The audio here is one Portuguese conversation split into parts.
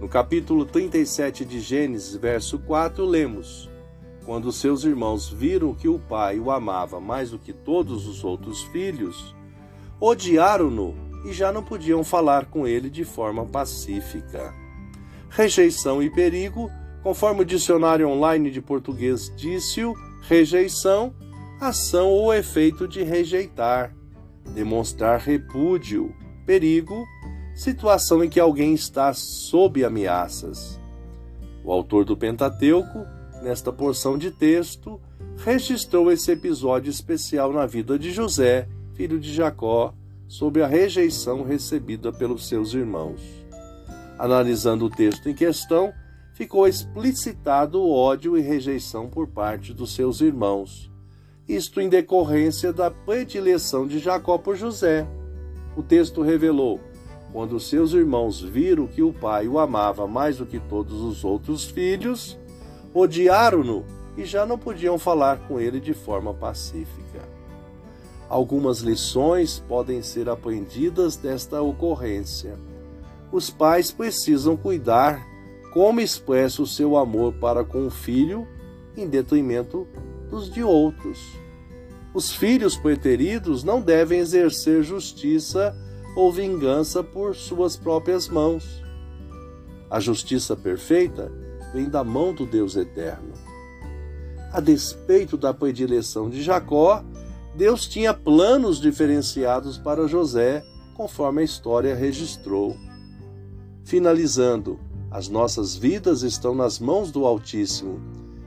No capítulo 37 de Gênesis, verso 4, lemos: Quando seus irmãos viram que o pai o amava mais do que todos os outros filhos, odiaram-no e já não podiam falar com ele de forma pacífica. Rejeição e perigo, conforme o dicionário online de português disse rejeição, ação ou efeito de rejeitar, demonstrar repúdio, perigo, situação em que alguém está sob ameaças. O autor do Pentateuco, nesta porção de texto, registrou esse episódio especial na vida de José, filho de Jacó, sob a rejeição recebida pelos seus irmãos. Analisando o texto em questão, ficou explicitado o ódio e rejeição por parte dos seus irmãos, isto em decorrência da predileção de Jacó por José. O texto revelou quando seus irmãos viram que o pai o amava mais do que todos os outros filhos, odiaram-no e já não podiam falar com ele de forma pacífica. Algumas lições podem ser aprendidas desta ocorrência. Os pais precisam cuidar como expressa o seu amor para com o filho em detrimento dos de outros. Os filhos preteridos não devem exercer justiça ou vingança por suas próprias mãos. A justiça perfeita vem da mão do Deus eterno. A despeito da predileção de Jacó, Deus tinha planos diferenciados para José, conforme a história registrou. Finalizando, as nossas vidas estão nas mãos do Altíssimo.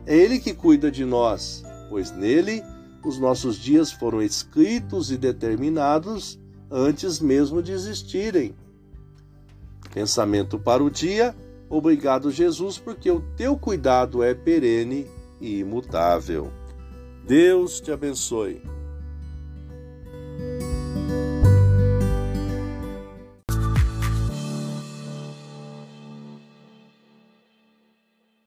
É Ele que cuida de nós, pois nele os nossos dias foram escritos e determinados antes mesmo de existirem. Pensamento para o dia. Obrigado, Jesus, porque o teu cuidado é perene e imutável. Deus te abençoe.